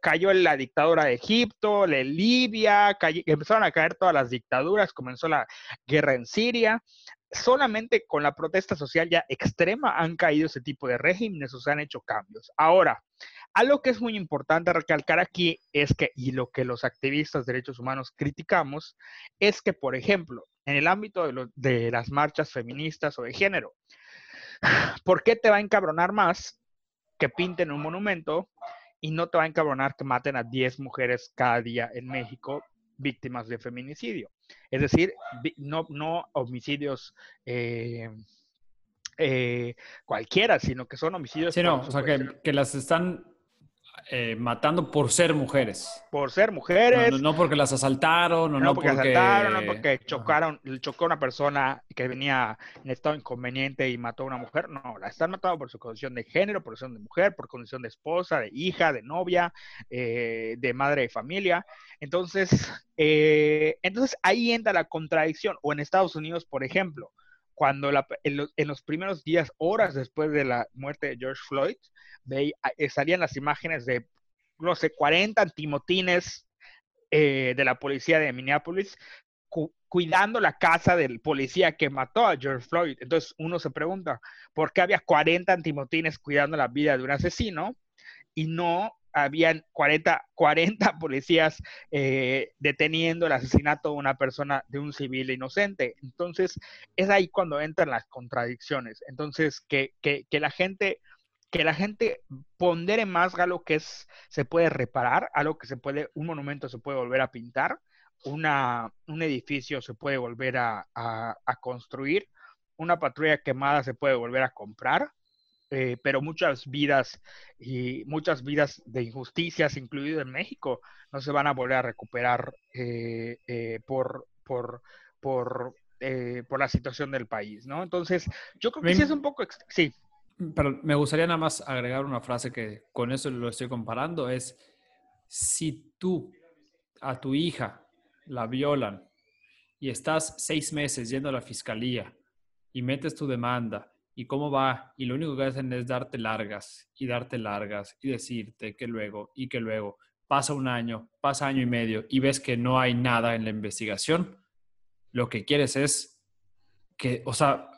Speaker 5: cayó la dictadura de Egipto, de Libia, empezaron a caer todas las dictaduras, comenzó la guerra en Siria. Solamente con la protesta social ya extrema han caído ese tipo de regímenes o se han hecho cambios. Ahora, algo que es muy importante recalcar aquí es que, y lo que los activistas de derechos humanos criticamos, es que, por ejemplo, en el ámbito de, de las marchas feministas o de género, [SIGHS] ¿por qué te va a encabronar más que pinten un monumento y no te va a encabronar que maten a 10 mujeres cada día en México víctimas de feminicidio. Es decir, no, no homicidios eh, eh, cualquiera, sino que son homicidios.
Speaker 2: Sí, no, o sea, que, que, las están eh, matando por ser mujeres.
Speaker 5: Por ser mujeres.
Speaker 2: No, porque las asaltaron, no,
Speaker 5: no porque, asaltaron, no porque chocaron, chocó a una persona que venía en estado inconveniente y mató a una mujer. No, la están matando por su condición de género, por condición de mujer, por condición de esposa, de hija, de novia, eh, de madre de familia. Entonces, eh, entonces ahí entra la contradicción. O en Estados Unidos, por ejemplo, cuando en, los, primeros días, horas después de la muerte de George Floyd, eh, salían las imágenes de, no sé, 40 antimotines eh, de la policía de Minneapolis cuidando la casa del policía que mató a George Floyd. Entonces uno se pregunta, ¿por qué había 40 antimotines cuidando la vida de un asesino y no habían 40, 40 [LAUGHS] policías eh, deteniendo el asesinato de una persona, de un civil inocente. Entonces, es ahí cuando entran las contradicciones. Entonces, que, que, que la gente que la gente pondere más algo que es, se puede reparar, algo que se puede, un monumento se puede volver a pintar, una, un edificio se puede volver a, a, a construir, una patrulla quemada se puede volver a comprar, eh, pero muchas vidas y muchas vidas de injusticias, incluido en México, no se van a volver a recuperar eh, eh, por, por, por, por la situación del país, ¿no? Entonces, yo creo que sí es un poco... Sí.
Speaker 2: Pero me gustaría nada más agregar una frase que con eso lo estoy comparando, es, si tú a tu hija la violan y estás seis meses yendo a la fiscalía y metes tu demanda y cómo va, y lo único que hacen es darte largas y darte largas y decirte que luego y que luego pasa un año, pasa año y medio y ves que no hay nada en la investigación, lo que quieres es que, o sea,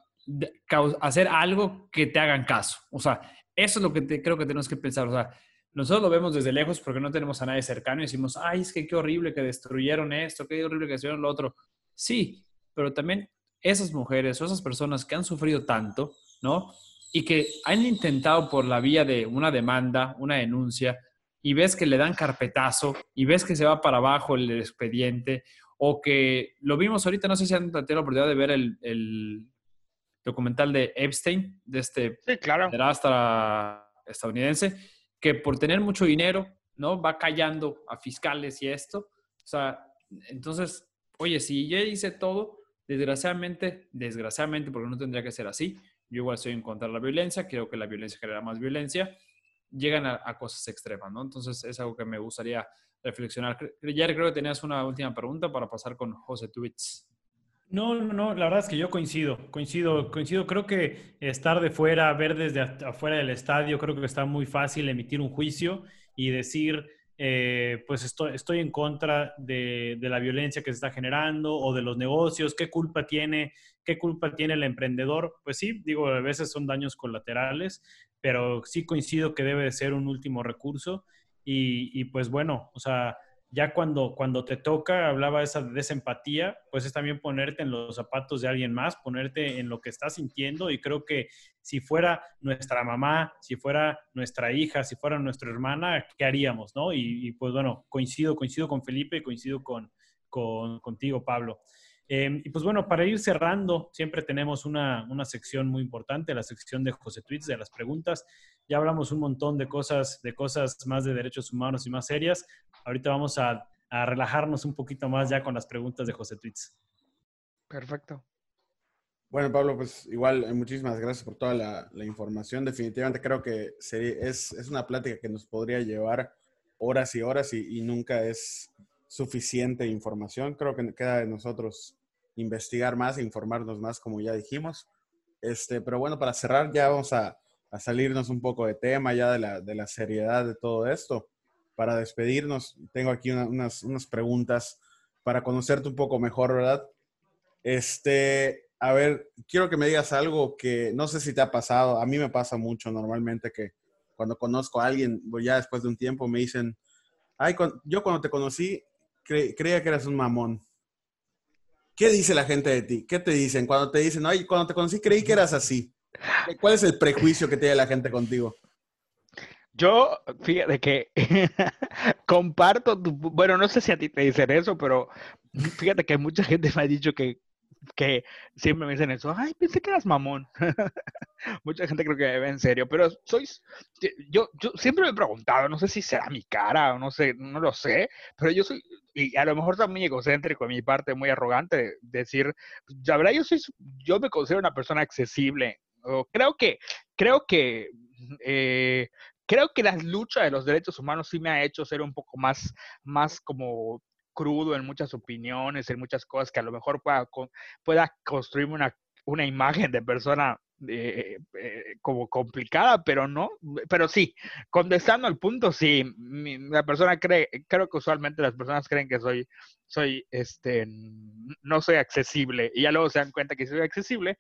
Speaker 2: hacer algo que te hagan caso. O sea, eso es lo que creo que tenemos que pensar. O sea, nosotros lo vemos desde lejos porque no tenemos a nadie cercano y decimos, ay, es que qué horrible que destruyeron esto, qué horrible que destruyeron lo otro. Sí, pero también esas mujeres o esas personas que han sufrido tanto, ¿no? Y que han intentado por la vía de una demanda, una denuncia, y ves que le dan carpetazo, y ves que se va para abajo el expediente, o que lo vimos ahorita, no sé si han tenido la oportunidad de ver el, documental de Epstein, de este
Speaker 5: sí, claro.
Speaker 2: estadounidense, que por tener mucho dinero, ¿no? Va callando a fiscales y esto. O sea, entonces, oye, si yo hice todo, desgraciadamente, desgraciadamente, porque no tendría que ser así, yo igual estoy en contra de la violencia, creo que la violencia genera más violencia, llegan a, cosas extremas, ¿no? Entonces es algo que me gustaría reflexionar. Jerry, creo que tenías una última pregunta para pasar con José Twitz.
Speaker 3: No, no, no, la verdad es que yo coincido, coincido, coincido. Creo que estar de fuera, ver desde afuera del estadio, creo que está muy fácil emitir un juicio y decir, eh, pues estoy, en contra de, la violencia que se está generando o de los negocios, qué culpa tiene, qué culpa tiene el emprendedor. Pues sí, digo, a veces son daños colaterales, pero sí coincido que debe de ser un último recurso y, y pues bueno, o sea, ya cuando, cuando te toca, hablaba esa, de esa empatía, pues es también ponerte en los zapatos de alguien más, ponerte en lo que estás sintiendo y creo que si fuera nuestra mamá, si fuera nuestra hija, si fuera nuestra hermana, ¿qué haríamos? ¿no? Y, pues bueno, coincido, coincido con Felipe, coincido con, con, contigo, Pablo. Eh, y pues bueno, para ir cerrando, siempre tenemos una, una, sección muy importante, la sección de José Tweets, de las preguntas. Ya hablamos un montón de cosas, de cosas más de derechos humanos y más serias. Ahorita vamos a, a relajarnos un poquito más ya con las preguntas de José Tweets.
Speaker 5: Perfecto.
Speaker 4: Bueno, Pablo, pues igual, eh, muchísimas gracias por toda la, la información. Definitivamente creo que es, es, una plática que nos podría llevar horas y horas y, y nunca es suficiente información. Creo que queda de nosotros investigar más e informarnos más, como ya dijimos. Este, pero bueno, para cerrar, ya vamos a, a salirnos un poco de tema, ya de la, de la, seriedad de todo esto. Para despedirnos, tengo aquí unas, unas preguntas para conocerte un poco mejor, ¿verdad? Este, a ver, quiero que me digas algo que no sé si te ha pasado, a mí me pasa mucho normalmente que cuando conozco a alguien, pues ya después de un tiempo me dicen, ay, yo cuando te conocí creía que eras un mamón. ¿Qué dice la gente de ti? ¿Qué te dicen cuando te dicen, ay, cuando te conocí creí que eras así? ¿Cuál es el prejuicio que tiene la gente contigo?
Speaker 5: Yo, fíjate que [LAUGHS] comparto, bueno, no sé si a ti te dicen eso, pero fíjate que mucha gente me ha dicho que que siempre me dicen eso, ay, pensé que eras mamón. [LAUGHS] Mucha gente creo que me ve en serio, pero sois, yo, yo siempre me he preguntado, no sé si será mi cara o no sé, no lo sé, pero yo soy, y a lo mejor también egocéntrico en mi parte, muy arrogante, decir, la verdad yo soy, yo me considero una persona accesible. creo que, creo que, eh, creo que la lucha de los derechos humanos sí me ha hecho ser un poco más, más como crudo en muchas opiniones, en muchas cosas que a lo mejor pueda, pueda construirme una, una imagen de persona eh, eh, como complicada, pero no, pero sí, contestando al punto, sí, la persona cree, creo que usualmente las personas creen que soy, soy, este, no soy accesible, y ya luego se dan cuenta que soy accesible,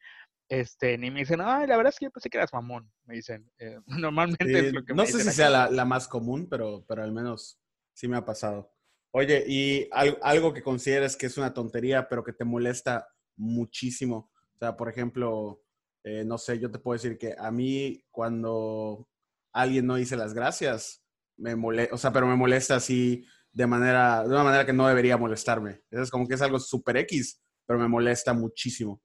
Speaker 5: este, ni me dicen, ay, la verdad es que yo pensé que eras mamón, me dicen, eh, [LAUGHS] normalmente es lo que
Speaker 4: No sé si sea la, la, más común, pero, pero al menos sí me ha pasado. Oye, y algo que consideres que es una tontería, pero que te molesta muchísimo. O sea, por ejemplo, eh, no sé, yo te puedo decir que a mí cuando alguien no dice las gracias, me molesta, o sea, pero me molesta así de manera, de una manera que no debería molestarme. Es como que es algo súper X, pero me molesta muchísimo.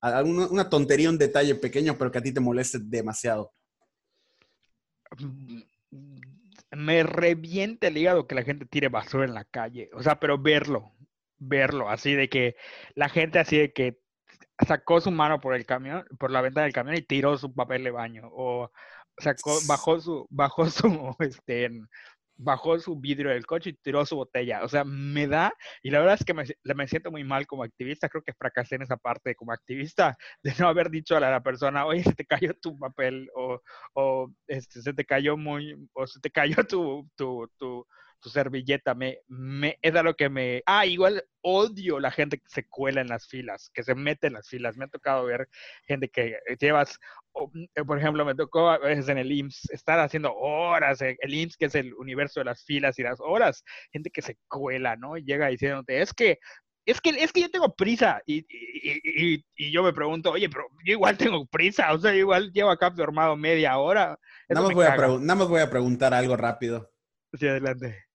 Speaker 4: Una, una tontería, un detalle pequeño, pero que a ti te moleste demasiado.
Speaker 5: Me revienta el hígado que la gente tire basura en la calle. O sea, pero verlo, verlo, así de que la gente así de que sacó su mano por el camión, por la ventana del camión y tiró su papel de baño. O sacó, bajó su, bajó su, [LAUGHS] este, bajó su vidrio del coche y tiró su botella. O sea, me da, y la verdad es que me, me, siento muy mal como activista. Creo que fracasé en esa parte como activista [LAUGHS] de no haber dicho a la, persona, oye, se te cayó tu papel, o, o este, se te cayó muy, o se te cayó [LAUGHS] tu, tu, tu, tu servilleta, me, me, es lo que me... Ah, igual odio la gente que se cuela en las filas, que se mete en las filas. Me ha tocado ver gente que llevas, eh, por ejemplo, me tocó a veces en el IMSS estar haciendo horas, eh, el IMSS que es el universo de las filas y las horas, gente que se cuela, ¿no? Y llega diciéndote, es que es que, es que yo tengo prisa. Y, y, y, y, yo me pregunto, oye, pero yo igual tengo prisa. O sea, igual llevo acá formado media hora.
Speaker 4: Nada más, voy a nada más, voy a preguntar algo rápido.
Speaker 5: Sí, adelante.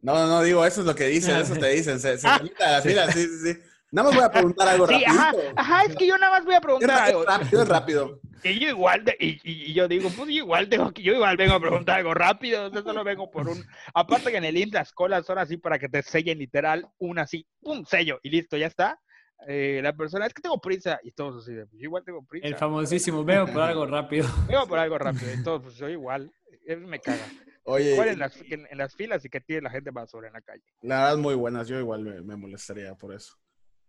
Speaker 4: No, no, digo, eso es lo que dicen, eso te dicen. Se, se conecta la [LAUGHS] fila, sí, sí, sí. Nada más voy a preguntar algo sí,
Speaker 5: Ajá, ajá, es que yo nada más voy a preguntar
Speaker 4: es, algo. rápido, es rápido.
Speaker 5: Y yo igual, de, y, y, yo digo, pues yo igual tengo yo igual vengo a preguntar algo rápido, yo solo vengo por un, aparte que en el INT las colas son así para que te sellen literal, un así, un sello, y listo, ya está. Eh, la persona, es que tengo prisa, y todos así, pues yo igual tengo prisa.
Speaker 2: El famosísimo, vengo por algo rápido.
Speaker 5: Vengo por algo rápido, y todos, pues yo igual, eso me caga.
Speaker 4: Oye,
Speaker 5: en las, en, en las, filas y que tiene la gente basura en la calle.
Speaker 4: La verdad, muy buenas. Yo igual me, me molestaría por eso.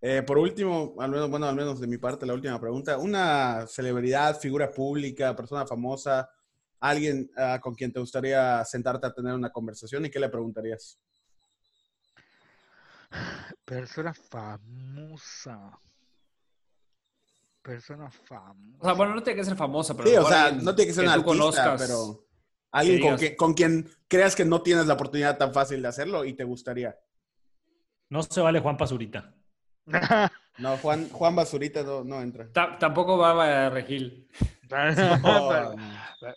Speaker 4: Eh, por último, al menos, bueno, al menos de mi parte, la última pregunta. Una celebridad, figura pública, persona famosa, alguien uh, con quien te gustaría sentarte a tener una conversación y qué le preguntarías?
Speaker 5: Persona famosa. Persona famosa.
Speaker 2: O sea, bueno, no tiene que ser famosa, pero.
Speaker 4: Sí, o sea, no tiene que ser una artista, conozcas. pero. Alguien con, que, con, quien creas que no tienes la oportunidad tan fácil de hacerlo y te gustaría.
Speaker 3: No se vale Juan Pasurita. [LAUGHS]
Speaker 4: no, Juan, Juan Basurita no, no entra.
Speaker 2: T tampoco va a Regil. [LAUGHS]
Speaker 5: No,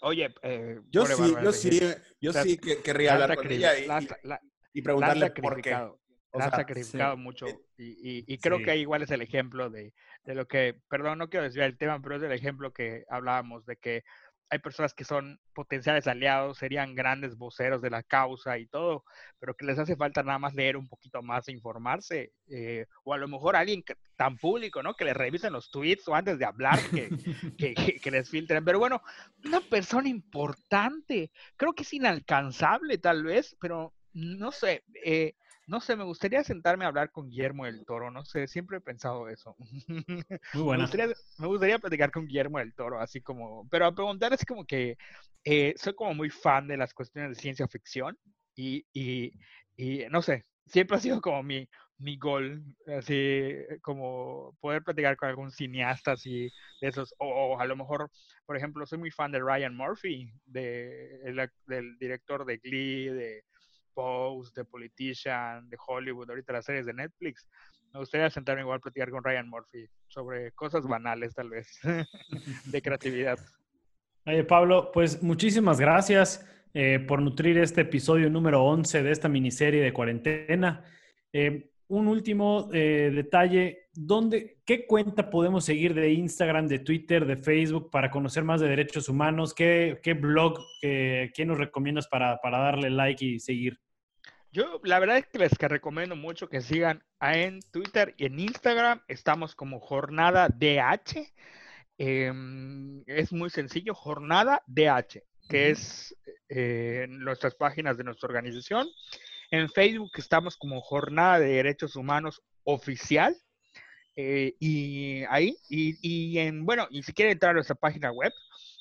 Speaker 5: Oye, eh,
Speaker 4: yo sí, yo sí, yo sí que querría hablar con ella y, la, la, y preguntarle por qué.
Speaker 5: ha sacrificado mucho. Y, creo que igual es el ejemplo de, de, lo que, perdón, no quiero desviar el tema, pero es el ejemplo que hablábamos de que hay personas que son potenciales aliados, serían grandes voceros de la causa y todo, pero que les hace falta nada más leer un poquito más e informarse, eh, o a lo mejor alguien tan público, ¿no? Que les revisen los tweets o antes de hablar, que, [LAUGHS] que, que, les filtren. Pero bueno, una persona importante, creo que es inalcanzable tal vez, pero no sé, eh, no sé, me gustaría sentarme a hablar con Guillermo del Toro, no sé, siempre he pensado eso. [LAUGHS]
Speaker 3: Muy bueno.
Speaker 5: Me gustaría, platicar con Guillermo del Toro, así como, pero a preguntar es como que eh, soy como muy fan de las cuestiones de ciencia ficción y, y, y no sé, siempre ha sido como mi, mi gol, así como poder platicar con algún cineasta así de esos, o, a lo mejor, por ejemplo, soy muy fan de Ryan Murphy, de, del director de Glee, de Pose, de Politician, de Hollywood, ahorita las series de Netflix. Me gustaría sentarme igual a platicar con Ryan Murphy sobre cosas banales, tal vez, [LAUGHS] de creatividad.
Speaker 3: Oye, Pablo, pues muchísimas gracias eh, por nutrir este episodio número 11 de esta miniserie de cuarentena. Eh, un último eh, detalle, ¿dónde, ¿qué cuenta podemos seguir de Instagram, de Twitter, de Facebook para conocer más de derechos humanos? ¿Qué, qué blog, qué, nos recomiendas para, para darle like y seguir?
Speaker 5: Yo la verdad es que les recomiendo mucho que sigan en Twitter y en Instagram. Estamos como Jornada DH. Em, es muy sencillo, Jornada DH, que es eh, nuestras páginas de nuestra organización. En Facebook estamos como Jornada de Derechos Humanos Oficial. Eh, y ahí, y, y, en, bueno, y si quieren entrar a nuestra página web,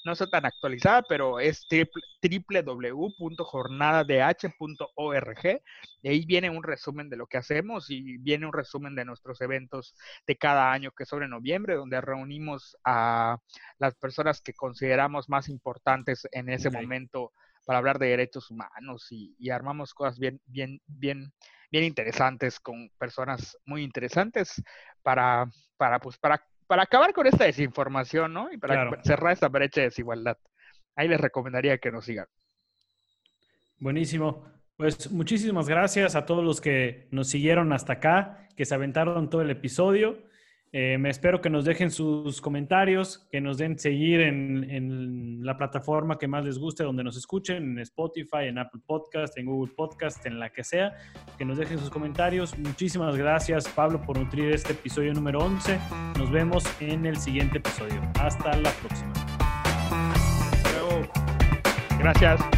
Speaker 5: no está tan actualizada, pero es www.jornadadh.org. Y ahí viene un resumen de lo que hacemos y viene un resumen de nuestros eventos de cada año, que es sobre noviembre, donde reunimos a las personas que consideramos más importantes en ese momento para hablar de derechos humanos y, y, armamos cosas bien, bien, bien, bien interesantes con personas muy interesantes para, para, pues, para para acabar con esta desinformación, ¿no? Y para cerrar esta brecha de desigualdad. Ahí les recomendaría que nos sigan.
Speaker 3: Buenísimo. Pues muchísimas gracias a todos los que nos siguieron hasta acá, que se aventaron todo el episodio. Eh, me espero que nos dejen sus comentarios, que nos den seguir en, la plataforma que más les guste, donde nos escuchen, en Spotify, en Apple Podcast, en Google Podcast, en la que sea, que nos dejen sus comentarios. Muchísimas gracias, Pablo, por nutrir este episodio número 11. Nos vemos en el siguiente episodio. Hasta la próxima.
Speaker 5: Gracias.